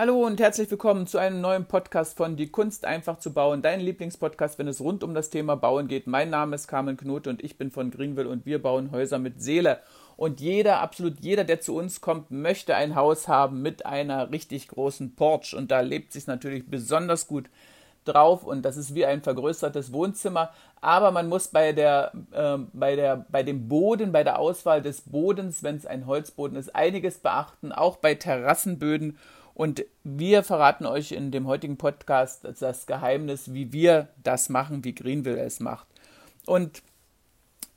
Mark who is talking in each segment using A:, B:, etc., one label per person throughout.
A: Hallo und herzlich willkommen zu einem neuen Podcast von Die Kunst einfach zu bauen, dein Lieblingspodcast, wenn es rund um das Thema Bauen geht. Mein Name ist Carmen Knote und ich bin von Greenville und wir bauen Häuser mit Seele. Und jeder, absolut jeder, der zu uns kommt, möchte ein Haus haben mit einer richtig großen Porch. Und da lebt sich natürlich besonders gut drauf und das ist wie ein vergrößertes Wohnzimmer. Aber man muss bei der, äh, bei der, bei dem Boden, bei der Auswahl des Bodens, wenn es ein Holzboden ist, einiges beachten, auch bei Terrassenböden. Und wir verraten euch in dem heutigen Podcast das Geheimnis, wie wir das machen, wie Greenville es macht. Und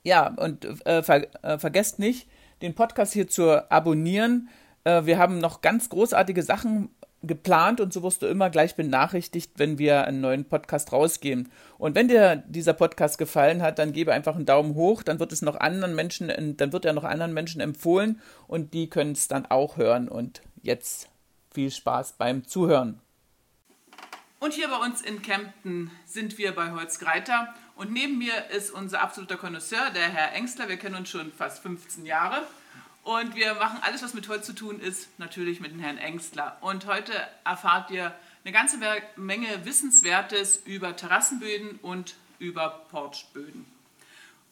A: ja, und äh, ver äh, vergesst nicht, den Podcast hier zu abonnieren. Äh, wir haben noch ganz großartige Sachen geplant und so wirst du immer gleich benachrichtigt, wenn wir einen neuen Podcast rausgeben. Und wenn dir dieser Podcast gefallen hat, dann gebe einfach einen Daumen hoch, dann wird es noch anderen Menschen, dann wird er noch anderen Menschen empfohlen und die können es dann auch hören. Und jetzt viel Spaß beim Zuhören.
B: Und hier bei uns in Kempten sind wir bei Holz Greiter. Und neben mir ist unser absoluter Connoisseur, der Herr Engstler. Wir kennen uns schon fast 15 Jahre. Und wir machen alles, was mit Holz zu tun ist, natürlich mit dem Herrn Engstler. Und heute erfahrt ihr eine ganze Menge Wissenswertes über Terrassenböden und über Porchböden.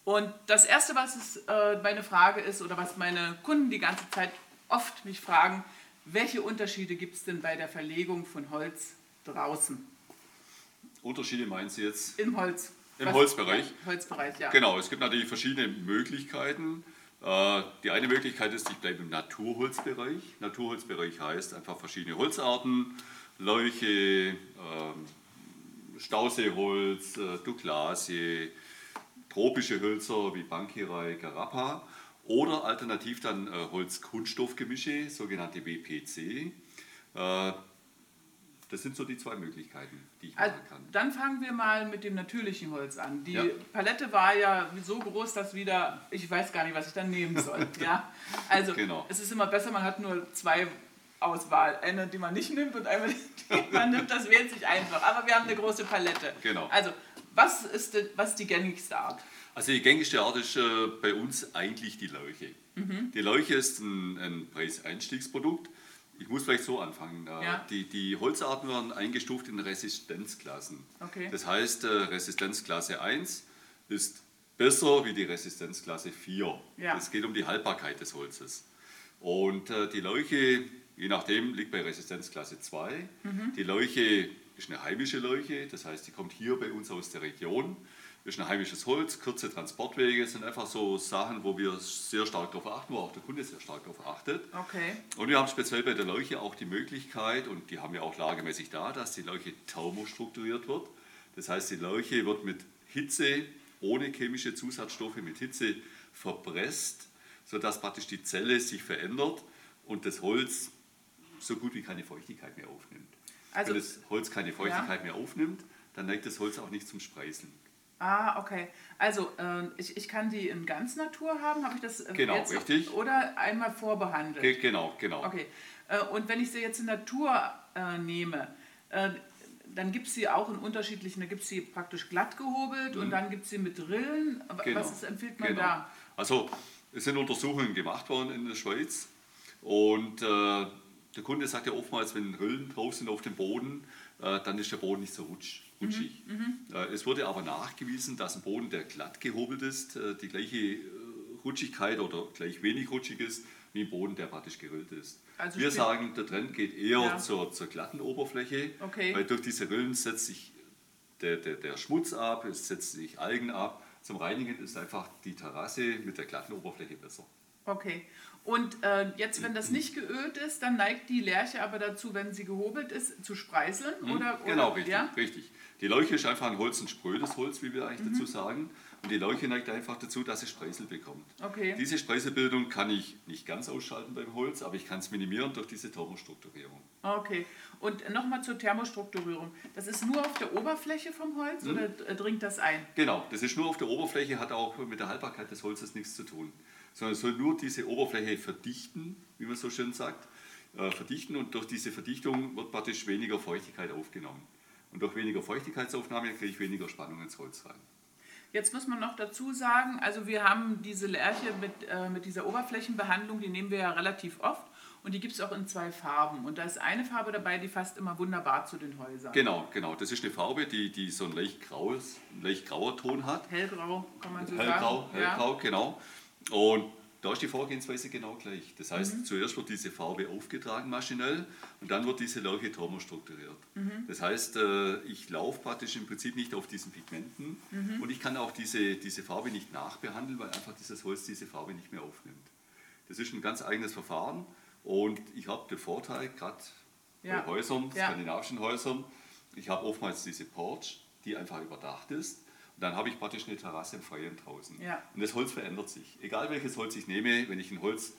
B: Und das Erste, was äh, meine Frage ist, oder was meine Kunden die ganze Zeit oft mich fragen, welche Unterschiede gibt es denn bei der Verlegung von Holz draußen?
C: Unterschiede meinen Sie jetzt?
B: Im Holz.
C: Im Was? Holzbereich?
B: Ja, Holzbereich, ja.
C: Genau, es gibt natürlich verschiedene Möglichkeiten. Äh, die eine Möglichkeit ist, ich bleibe im Naturholzbereich. Naturholzbereich heißt einfach verschiedene Holzarten, Leuche, ähm, Stauseeholz, äh, Douglasie, tropische Hölzer wie Bankirei, Garappa oder alternativ dann äh, Holz-Kunststoff-Gemische, sogenannte WPC. Äh, das sind so die zwei Möglichkeiten, die ich also, machen kann.
B: Dann fangen wir mal mit dem natürlichen Holz an. Die ja. Palette war ja so groß, dass wieder, ich weiß gar nicht, was ich dann nehmen soll. ja? Also genau. es ist immer besser, man hat nur zwei Auswahl. Eine, die man nicht nimmt und eine, die man nimmt, das wählt sich einfach. Aber wir haben eine große Palette.
C: Genau.
B: Also, was ist, die, was die gängigste Art?
C: Also die gängigste Art ist äh, bei uns eigentlich die Leuche. Mhm. Die Leuche ist ein, ein Preiseinstiegsprodukt. Ich muss vielleicht so anfangen. Äh, ja. Die, die, Holzarten werden eingestuft in Resistenzklassen.
B: Okay.
C: Das heißt, äh, Resistenzklasse 1 ist besser wie die Resistenzklasse 4.
B: Ja.
C: Es geht um die Haltbarkeit des Holzes. Und äh, die Leuche, je nachdem, liegt bei Resistenzklasse 2. Mhm. Die Leuche ist eine heimische Leuche, das heißt, die kommt hier bei uns aus der Region ist ein heimisches Holz, kurze Transportwege sind einfach so Sachen, wo wir sehr stark darauf achten, wo auch der Kunde sehr stark darauf achtet.
B: Okay.
C: Und wir haben speziell bei der Leuche auch die Möglichkeit, und die haben wir auch lagemäßig da, dass die Leuche thermostrukturiert wird. Das heißt, die Leuche wird mit Hitze, ohne chemische Zusatzstoffe, mit Hitze verpresst, sodass praktisch die Zelle sich verändert und das Holz so gut wie keine Feuchtigkeit mehr aufnimmt. Also, Wenn das Holz keine Feuchtigkeit ja. mehr aufnimmt, dann neigt das Holz auch nicht zum Spreißen.
B: Ah, okay. Also äh, ich, ich kann die in ganz Natur haben, habe ich das
C: äh, genau, jetzt richtig.
B: oder einmal vorbehandelt?
C: Ge genau, genau.
B: Okay. Äh, und wenn ich sie jetzt in Natur äh, nehme, äh, dann gibt es sie auch in unterschiedlichen, da gibt es sie praktisch glatt gehobelt mhm. und dann gibt es sie mit Rillen. Genau. Was ist, empfiehlt man
C: genau.
B: da?
C: Also es sind Untersuchungen gemacht worden in der Schweiz und äh, der Kunde sagt ja oftmals, wenn Rillen drauf sind auf dem Boden, dann ist der Boden nicht so rutsch rutschig. Mhm, mhm. Äh, es wurde aber nachgewiesen, dass ein Boden, der glatt gehobelt ist, äh, die gleiche äh, Rutschigkeit oder gleich wenig rutschig ist wie ein Boden, der praktisch gerillt ist. Also Wir sagen, der Trend geht eher ja. zur, zur, glatten Oberfläche,
B: okay.
C: weil durch diese Rillen setzt sich der, der, der Schmutz ab, es setzt sich Algen ab. Zum Reinigen ist einfach die Terrasse mit der glatten Oberfläche besser.
B: Okay. Und äh, jetzt, wenn das nicht geölt ist, dann neigt die Lerche aber dazu, wenn sie gehobelt ist, zu spreißeln?
C: Mhm. Oder, genau, oder, richtig, ja? richtig. Die Leuche ist einfach ein Holz, ein sprödes Holz, wie wir eigentlich mhm. dazu sagen. Und die Leuche neigt einfach dazu, dass es Spreisel bekommt.
B: Okay.
C: Diese Spreiselbildung kann ich nicht ganz ausschalten beim Holz, aber ich kann es minimieren durch diese Thermostrukturierung.
B: Okay. Und nochmal zur Thermostrukturierung. Das ist nur auf der Oberfläche vom Holz mhm. oder dringt das ein?
C: Genau, das ist nur auf der Oberfläche, hat auch mit der Haltbarkeit des Holzes nichts zu tun. Sondern es soll nur diese Oberfläche verdichten, wie man so schön sagt. Äh, verdichten und durch diese Verdichtung wird praktisch weniger Feuchtigkeit aufgenommen. Und durch weniger Feuchtigkeitsaufnahme kriege ich weniger Spannung ins Holz rein.
B: Jetzt muss man noch dazu sagen, also wir haben diese Lerche mit, äh, mit dieser Oberflächenbehandlung, die nehmen wir ja relativ oft. Und die gibt es auch in zwei Farben. Und da ist eine Farbe dabei, die passt immer wunderbar zu den Häusern.
C: Genau, genau. Das ist eine Farbe, die, die so ein leicht, graues, ein leicht grauer Ton hat.
B: Hellgrau, kann man so
C: Hellgrau,
B: sagen.
C: hellgrau, genau. Und da ist die Vorgehensweise genau gleich. Das heißt, zuerst wird diese Farbe aufgetragen maschinell und dann wird diese Leuche thermostrukturiert. Das heißt, äh, ich laufe praktisch im Prinzip nicht auf diesen Pigmenten und ich kann auch diese, diese Farbe nicht nachbehandeln, weil einfach dieses Holz diese Farbe nicht mehr aufnimmt. Das ist ein ganz eigenes Verfahren und ich habe den Vorteil, gerade
B: Ja.
C: bei Häusern,
B: Ja.
C: skandinavischen Häusern, ich habe oftmals diese Porch, die einfach überdacht ist. Dann habe ich praktisch eine Terrasse im Freien draußen.
B: Ja.
C: Und das Holz verändert sich. Egal welches Holz ich nehme, wenn ich ein Holz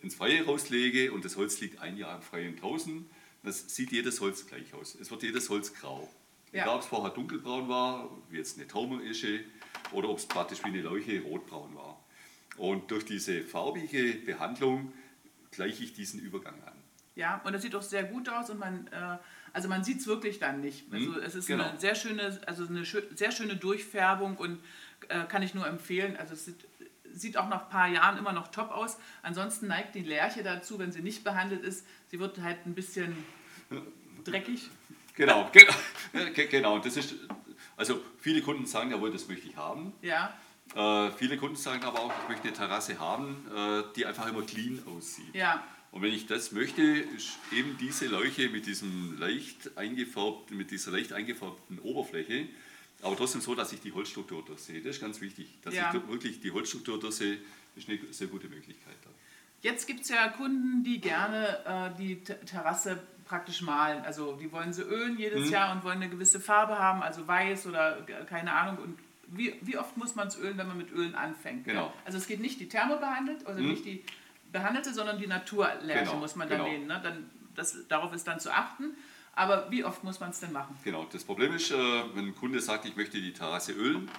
C: ins Freie rauslege und das Holz liegt ein Jahr im Freien draußen, das sieht jedes Holz gleich aus. Es wird jedes Holz grau.
B: Ja.
C: Egal ob es vorher dunkelbraun war, wie jetzt eine Taumerische, oder ob es praktisch wie eine Leuche rotbraun war. Und durch diese farbige Behandlung gleiche ich diesen Übergang an.
B: Ja, und das sieht auch sehr gut aus und man, äh, also man sieht es wirklich dann nicht. Also
C: Mhm,
B: es ist
C: genau.
B: eine sehr schöne, also eine schö sehr schöne Durchfärbung und äh, kann ich nur empfehlen. Also es sieht, sieht auch nach ein paar Jahren immer noch top aus. Ansonsten neigt die Lärche dazu, wenn sie nicht behandelt ist, sie wird halt ein bisschen dreckig.
C: Genau, genau, Ge- genau. Das ist, also viele Kunden sagen, jawohl, das möchte ich haben.
B: Ja,
C: Äh, viele Kunden sagen aber auch, ich möchte eine Terrasse haben, äh, die einfach immer clean aussieht.
B: ja,
C: Und wenn ich das möchte, ist eben diese Leuche mit, diesem leicht eingefärbten, mit dieser leicht eingefärbten Oberfläche, aber trotzdem so, dass ich die Holzstruktur durchsehe. Das ist ganz wichtig. Dass
B: Ja.
C: ich wirklich die Holzstruktur durchsehe, ist eine sehr gute Möglichkeit. Da.
B: Jetzt gibt es ja Kunden, die gerne äh, die Terrasse praktisch malen. Also die wollen sie ölen jedes
C: Mhm.
B: Jahr und wollen eine gewisse Farbe haben, also weiß oder keine Ahnung. Und wie, wie oft muss man es ölen, wenn man mit Ölen anfängt?
C: Genau.
B: Also es geht nicht die thermobehandelt, also
C: Mhm.
B: nicht die behandelte, sondern die Naturlärche
C: Genau,
B: muss man dann
C: genau.
B: nehmen. Ne? Dann, das, darauf ist dann zu achten. Aber wie oft muss man es denn machen?
C: Genau, das Problem ist, äh, wenn ein Kunde sagt, ich möchte die Terrasse ölen,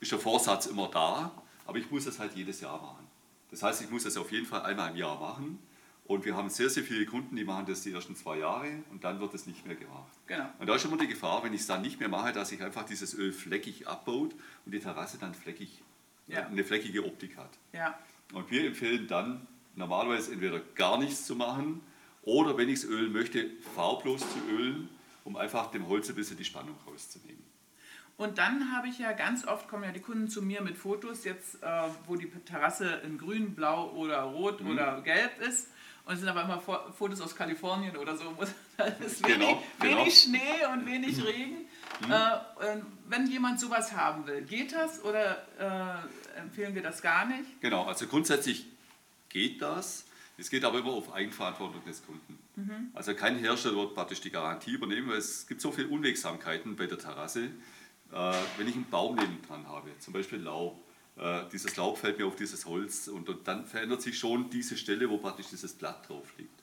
C: ist der Vorsatz immer da, aber ich muss es halt jedes Jahr machen. Das heißt, ich muss es auf jeden Fall einmal im Jahr machen. Und wir haben sehr, sehr viele Kunden, die machen das die ersten zwei Jahre und dann wird es nicht mehr gemacht.
B: Genau.
C: Und da ist immer die Gefahr, wenn ich es dann nicht mehr mache, dass sich einfach dieses Öl fleckig abbaut und die Terrasse dann fleckig,
B: Ja.
C: eine fleckige Optik hat.
B: Ja,
C: Und wir empfehlen dann normalerweise entweder gar nichts zu machen oder wenn ich es ölen möchte, farblos zu ölen, um einfach dem Holz ein bisschen die Spannung rauszunehmen.
B: Und dann habe ich ja ganz oft, kommen ja die Kunden zu mir mit Fotos, jetzt äh, wo die Terrasse in grün, blau oder rot
C: Mhm.
B: oder gelb ist. Und es sind aber immer Fo- Fotos aus Kalifornien oder so. wo- Da ist
C: Genau,
B: wenig,
C: genau.
B: wenig Schnee und wenig Regen. Äh, äh, wenn jemand sowas haben will, geht das oder äh, empfehlen wir das gar nicht?
C: Genau, also grundsätzlich geht das. Es geht aber immer auf Eigenverantwortung des Kunden. Also kein Hersteller wird praktisch die Garantie übernehmen, weil es gibt so viele Unwegsamkeiten bei der Terrasse. Äh, wenn ich einen Baum neben dran habe, zum Beispiel Laub, äh, dieses Laub fällt mir auf dieses Holz und, und dann verändert sich schon diese Stelle, wo praktisch dieses Blatt drauf liegt.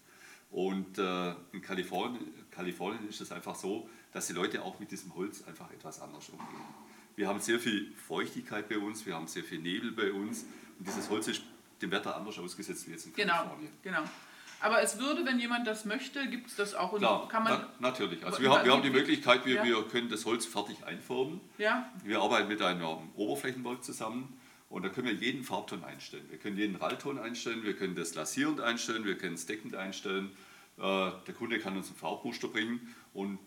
C: Und äh, in Kalifornien, Kalifornien ist es einfach so, dass die Leute auch mit diesem Holz einfach etwas anders umgehen. Wir haben sehr viel Feuchtigkeit bei uns, wir haben sehr viel Nebel bei uns und dieses Holz ist dem Wetter anders ausgesetzt wie jetzt in
B: Genau,
C: Kalifornien.
B: genau. Aber es würde, wenn jemand das möchte, gibt es das auch und
C: Klar,
B: kann man.
C: na, natürlich. Also wir haben, wir haben die Möglichkeit, wir,
B: Ja.
C: wir können das Holz fertig einfärben.
B: Ja,
C: Wir arbeiten mit einem Oberflächenwerk zusammen und da können wir jeden Farbton einstellen. Wir können jeden Rallton einstellen, wir können das lasierend einstellen, wir können es deckend einstellen. Äh, Der Kunde kann uns ein Farbmuster bringen und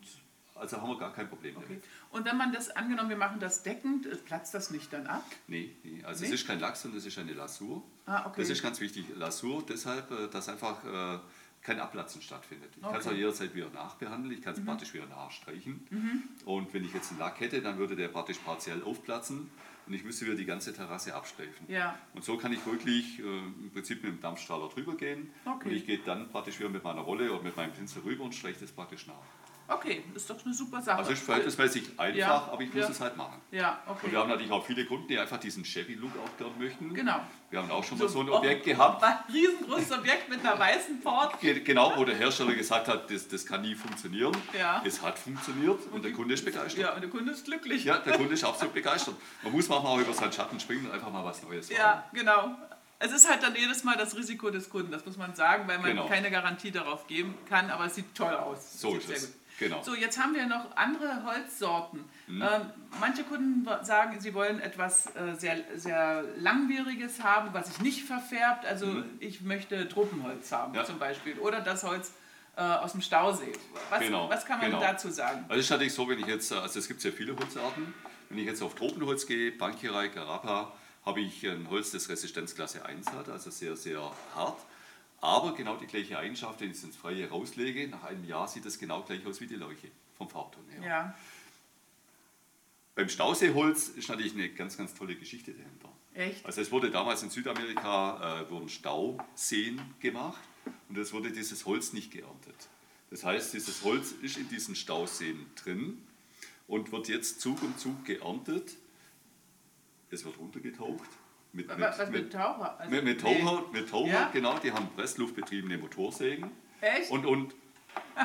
C: also haben wir gar kein Problem
B: okay.
C: damit.
B: Und wenn man das, angenommen, wir machen das deckend, äh, platzt das nicht dann ab?
C: Nee, nee. also
B: Nee?
C: es ist kein Lachs, sondern es ist eine Lasur.
B: Ah, okay.
C: Das ist ganz wichtig. Lasur deshalb, äh, dass einfach kein Abplatzen stattfindet. Ich kann es
B: Okay. Mhm.
C: auch jederzeit wieder nachbehandeln, ich kann es praktisch wieder nachstreichen. Und wenn ich jetzt einen Lack hätte, dann würde der praktisch partiell aufplatzen und ich müsste wieder die ganze Terrasse abstreifen.
B: Ja.
C: Und so kann ich wirklich äh, im Prinzip mit dem Dampfstrahler drüber gehen
B: Okay.
C: und ich gehe dann praktisch wieder mit meiner Rolle oder mit meinem Pinsel rüber und streiche das praktisch nach.
B: Okay, ist doch eine super Sache.
C: Also es ist verhältnismäßig einfach,
B: Ja,
C: aber ich muss
B: ja.
C: es halt machen.
B: Ja,
C: Und
B: okay.
C: wir haben natürlich auch viele Kunden, die einfach diesen Chevy-Look auch gern möchten.
B: Genau.
C: Wir haben auch schon mal so ein Objekt gehabt,
B: Ein riesengroßes Objekt mit einer weißen Port.
C: ge- genau, wo der Hersteller gesagt hat, das, das kann nie funktionieren.
B: Ja.
C: Es hat funktioniert und der Kunde ist begeistert.
B: Ja, und der Kunde ist glücklich.
C: Ja, der Kunde ist absolut begeistert. Man muss manchmal auch über seinen Schatten springen und einfach mal was Neues machen.
B: Ja, genau. Es ist halt dann jedes Mal das Risiko des Kunden, das muss man sagen, weil man
C: Genau.
B: keine Garantie darauf geben kann, aber es sieht toll aus.
C: So ist es. Genau.
B: So, jetzt haben wir noch andere Holzsorten.
C: Mhm.
B: Ähm, manche Kunden sagen, sie wollen etwas äh, sehr, sehr Langwieriges haben, was sich nicht verfärbt. Also ich möchte Tropenholz haben
C: Mhm. Ja.
B: zum Beispiel. Oder das Holz äh, aus dem Stausee. Was,
C: Genau,
B: was kann man
C: genau.
B: dazu sagen?
C: Also es ist natürlich so, wenn ich jetzt, also es gibt sehr viele Holzarten. Wenn ich jetzt auf Tropenholz gehe, Bankierei, Garapa, habe ich ein Holz, das Resistenzklasse 1 hat, also sehr, sehr hart. Aber genau die gleiche Eigenschaft, wenn ich es ins Freie rauslege, nach einem Jahr sieht es genau gleich aus wie die Leuche, vom Farbton her.
B: Ja,
C: Beim Stauseeholz ist natürlich eine ganz, ganz tolle Geschichte dahinter.
B: echt?
C: Also es wurde damals in Südamerika, äh, wurden Stauseen gemacht und es wurde dieses Holz nicht geerntet. Das heißt, dieses Holz ist in diesen Stauseen drin und wird jetzt Zug um Zug geerntet. Es wird runtergetaucht. Mit,
B: Wa- Was mit Taucher? Also,
C: mit, mit
B: nee.
C: Taucher, mit Taucher
B: Ja?
C: genau, die haben pressluftbetriebene Motorsägen
B: Echt?
C: und, und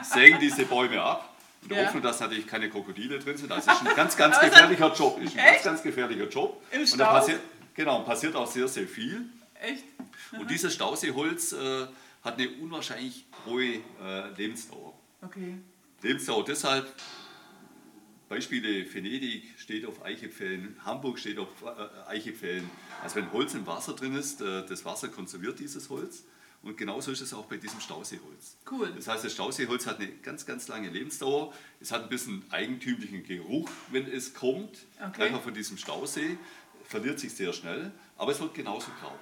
C: sägen diese Bäume ab. In der
B: Ja.
C: Hoffnung, dass natürlich keine Krokodile drin sind. Also es ist ein ganz, ganz
B: es
C: gefährlicher Job. Ist ein ganz,
B: Echt?
C: ganz gefährlicher Job.
B: Im
C: Und da
B: Stau?
C: passiert, genau, passiert auch sehr, sehr viel.
B: Echt?
C: Und dieses Stauseeholz äh, hat eine unwahrscheinlich hohe äh, Lebensdauer.
B: Okay.
C: Lebensdauer deshalb, Beispiele, Venedig steht auf Eichepfällen, Hamburg steht auf äh, Eichepfällen. Also wenn Holz im Wasser drin ist, äh, das Wasser konserviert dieses Holz. Und genauso ist es auch bei diesem Stauseeholz.
B: Cool.
C: Das heißt, das Stauseeholz hat eine ganz, ganz lange Lebensdauer. Es hat ein bisschen eigentümlichen Geruch, wenn es kommt.
B: Okay.
C: Gleich auch von diesem Stausee. Verliert sich sehr schnell, aber es wird genauso grau.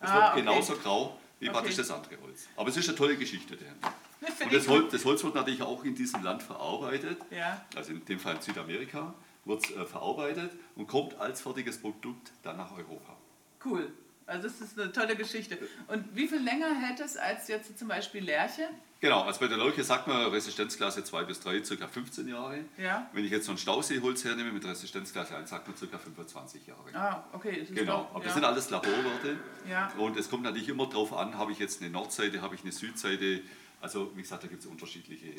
C: Es
B: Ah,
C: wird
B: okay.
C: genauso grau wie
B: Okay.
C: praktisch das andere Holz. Aber es ist eine tolle Geschichte dahinter. Und das Holz, das Holz wird natürlich auch in diesem Land verarbeitet.
B: Ja.
C: Also in dem Fall in Südamerika wird es äh, verarbeitet und kommt als fertiges Produkt dann nach Europa.
B: Cool. Also das ist eine tolle Geschichte. Und wie viel länger hält es als jetzt zum Beispiel Lerche?
C: Genau, also bei der Leuche sagt man Resistenzklasse 2 bis 3, ca. 15 Jahre.
B: Ja.
C: Wenn ich jetzt so ein Stauseeholz hernehme mit Resistenzklasse 1, sagt man ca. 25 Jahre.
B: Ah, okay. Das ist
C: Genau,
B: doch-
C: aber
B: ja.
C: das sind alles Laborwerte.
B: Ja.
C: Und es kommt natürlich immer darauf an, habe ich jetzt eine Nordseite, habe ich eine Südseite. Also wie gesagt, da gibt es unterschiedliche.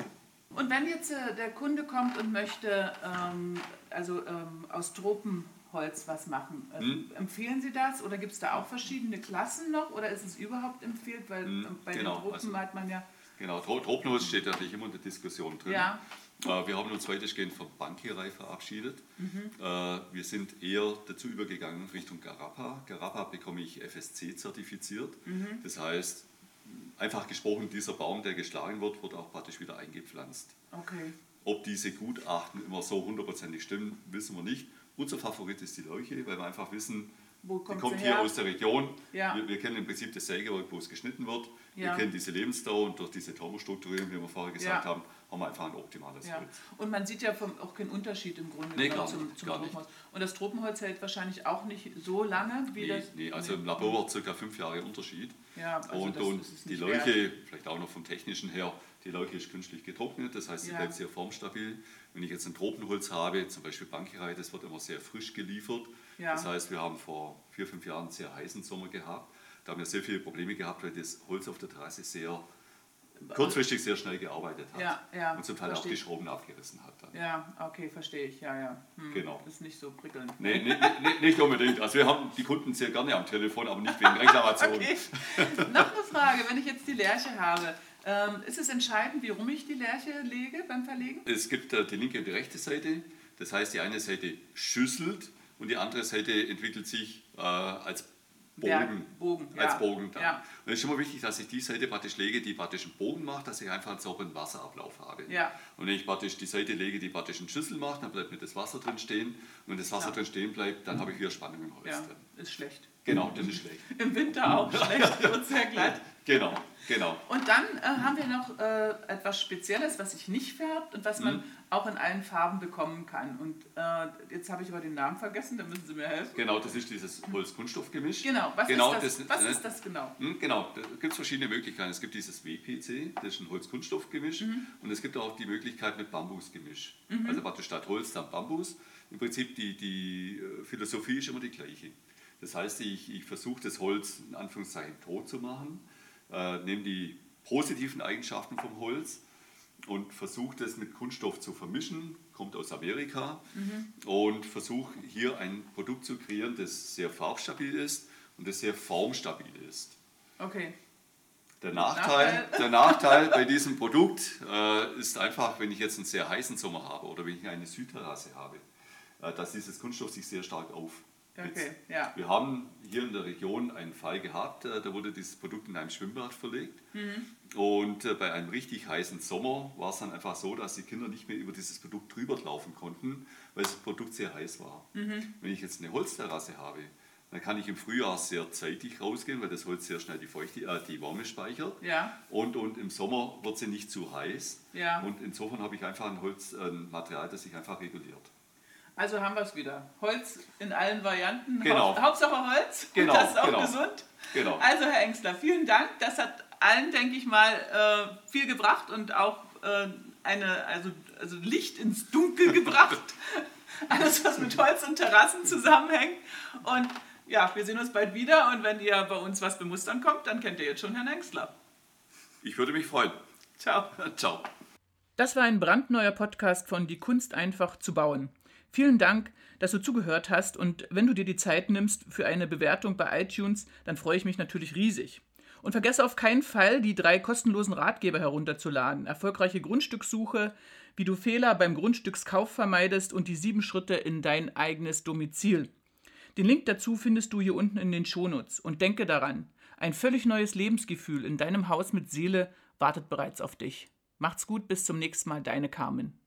B: Und wenn jetzt äh, der Kunde kommt und möchte ähm, also ähm, aus Tropenholz was machen, äh,
C: Hm.
B: empfehlen Sie das oder gibt es da auch verschiedene Klassen noch oder ist es überhaupt empfiehlt? Weil
C: Hm,
B: bei
C: genau,
B: den Tropen
C: also-
B: hat man ja.
C: Genau, Tro- Tropenholz steht natürlich immer in der Diskussion drin.
B: Ja.
C: Äh, Wir haben uns weitestgehend von Bankierei verabschiedet.
B: Mhm.
C: Äh, Wir sind eher dazu übergegangen Richtung Garapa. Garapa bekomme ich FSC zertifiziert.
B: Mhm.
C: Das heißt, einfach gesprochen, dieser Baum, der geschlagen wird, wird auch praktisch wieder eingepflanzt.
B: Okay.
C: Ob diese Gutachten immer so hundertprozentig stimmen, wissen wir nicht. Unser Favorit ist die Leuche, weil wir einfach wissen,
B: Wo
C: die
B: kommt
C: kommt
B: sie
C: hier
B: her?
C: aus der Region.
B: Ja.
C: Wir, wir kennen im Prinzip das Sägewerk, wo es geschnitten wird.
B: Ja.
C: Wir kennen diese Lebensdauer und durch diese Thermostrukturierung, wie wir vorher gesagt
B: Ja.
C: haben, haben wir einfach ein optimales
B: Ja.
C: Holz.
B: Und man sieht ja vom, auch keinen Unterschied im Grunde
C: Nee, nicht,
B: zum, zum
C: gar nicht.
B: Tropenholz. Und das Tropenholz hält wahrscheinlich auch nicht so lange wie
C: Nee,
B: das.
C: nee, also im Labor circa fünf Jahre Unterschied.
B: Ja, also
C: und und die Leuche, vielleicht auch noch vom technischen her, die Leuche ist künstlich getrocknet, das heißt, sie bleibt sehr formstabil. Wenn ich jetzt ein Tropenholz habe, zum Beispiel Bankierei, das wird immer sehr frisch geliefert.
B: Ja.
C: Das heißt, wir haben vor vier, fünf Jahren einen sehr heißen Sommer gehabt. Da haben wir sehr viele Probleme gehabt, weil das Holz auf der Terrasse sehr kurzfristig sehr schnell gearbeitet hat.
B: Ja, ja,
C: und zum Teil auch
B: verstehe
C: die. Schrauben abgerissen hat. Dann.
B: Ja, okay, versteche ich. Ja, ja. Hm,
C: Genau.
B: Ist nicht so prickelnd.
C: Nee, nee, nee, nicht unbedingt. Also wir haben die Kunden sehr gerne am Telefon, aber nicht wegen Reklamationen.
B: Okay. Noch eine Frage, wenn ich jetzt die Lerche habe, ähm, ist es entscheidend, wie rum ich die Lerche lege beim Verlegen?
C: Es gibt äh, die linke und die rechte Seite. Das heißt, die eine Seite schüsselt und die andere Seite entwickelt sich äh, als Bogen.
B: Ja, Bogen,
C: Als
B: ja.
C: Bogen dann.
B: Ja.
C: Und es ist immer wichtig, dass ich die Seite praktisch lege, die praktisch einen Bogen macht, dass ich einfach einen sauberen Wasserablauf habe.
B: Ja.
C: Und wenn ich praktisch die Seite lege, die praktisch einen Schüssel macht, dann bleibt mir das Wasser drin stehen. Und wenn das Wasser drin stehen bleibt, dann habe ich wieder Spannung im Holz drin.
B: ist schlecht.
C: Genau, das ist schlecht.
B: Im Winter auch schlecht, wird sehr glatt.
C: Genau, genau.
B: Und dann äh, haben wir noch äh, etwas Spezielles, was sich nicht färbt und was man
C: Mhm.
B: auch in allen Farben bekommen kann. Und äh, jetzt habe ich aber den Namen vergessen, da müssen Sie mir helfen.
C: Genau, das ist dieses Holz-Kunststoff-Gemisch.
B: Genau, was,
C: Genau,
B: ist, das,
C: das-
B: was
C: ne?
B: ist das genau?
C: Hm, Genau, da gibt es verschiedene Möglichkeiten. Es gibt dieses WPC, das ist ein Holz-Kunststoff-Gemisch.
B: Mhm.
C: Und es gibt auch die Möglichkeit mit Bambus-Gemisch. Also praktisch statt Holz dann Bambus. Im Prinzip die, die äh, Philosophie ist immer die gleiche. Das heißt, ich, ich versuche das Holz in Anführungszeichen tot zu machen, äh, nehme die positiven Eigenschaften vom Holz und versuche das mit Kunststoff zu vermischen, kommt aus Amerika und versuche hier ein Produkt zu kreieren, das sehr farbstabil ist und das sehr formstabil ist.
B: Okay.
C: Der Nachteil, der Nachteil bei diesem Produkt äh, ist einfach, wenn ich jetzt einen sehr heißen Sommer habe oder wenn ich eine Südterrasse habe, äh, dass dieses Kunststoff sich sehr stark auf.
B: Okay, ja.
C: Wir haben hier in der Region einen Fall gehabt, äh, da wurde dieses Produkt in einem Schwimmbad verlegt.
B: Mhm.
C: Und äh, bei einem richtig heißen Sommer war es dann einfach so, dass die Kinder nicht mehr über dieses Produkt drüber laufen konnten, weil das Produkt sehr heiß war.
B: Mhm.
C: Wenn ich jetzt eine Holzterrasse habe, dann kann ich im Frühjahr sehr zeitig rausgehen, weil das Holz sehr schnell die, Feuchte, äh, die Wärme speichert.
B: Ja.
C: Und, und im Sommer wird sie nicht zu heiß.
B: Ja.
C: Und insofern habe ich einfach ein Holz, ein Material, das sich einfach reguliert.
B: Also haben wir es wieder. Holz in allen Varianten.
C: Genau.
B: Hau Hauptsache Holz.
C: Genau,
B: Und das ist auch
C: genau.
B: gesund.
C: Genau.
B: Also Herr Engstler, vielen Dank. Das hat allen, denke ich mal, äh, viel gebracht und auch äh, eine, also, also Licht ins Dunkel gebracht. Alles, was mit Holz und Terrassen zusammenhängt. Und ja, wir sehen uns bald wieder. Und wenn ihr bei uns was bemustern kommt, dann kennt ihr jetzt schon Herrn Engstler.
C: Ich würde mich freuen.
B: Ciao.
C: Ciao.
A: Das war ein brandneuer Podcast von Die Kunst einfach zu bauen. Vielen Dank, dass du zugehört hast und wenn du dir die Zeit nimmst für eine Bewertung bei iTunes, dann freue ich mich natürlich riesig. Und vergesse auf keinen Fall, die drei kostenlosen Ratgeber herunterzuladen. Erfolgreiche Grundstückssuche, wie du Fehler beim Grundstückskauf vermeidest und die sieben Schritte in dein eigenes Domizil. Den Link dazu findest du hier unten in den Shownotes. Und denke daran, ein völlig neues Lebensgefühl in deinem Haus mit Seele wartet bereits auf dich. Macht's gut, bis zum nächsten Mal, deine Carmen.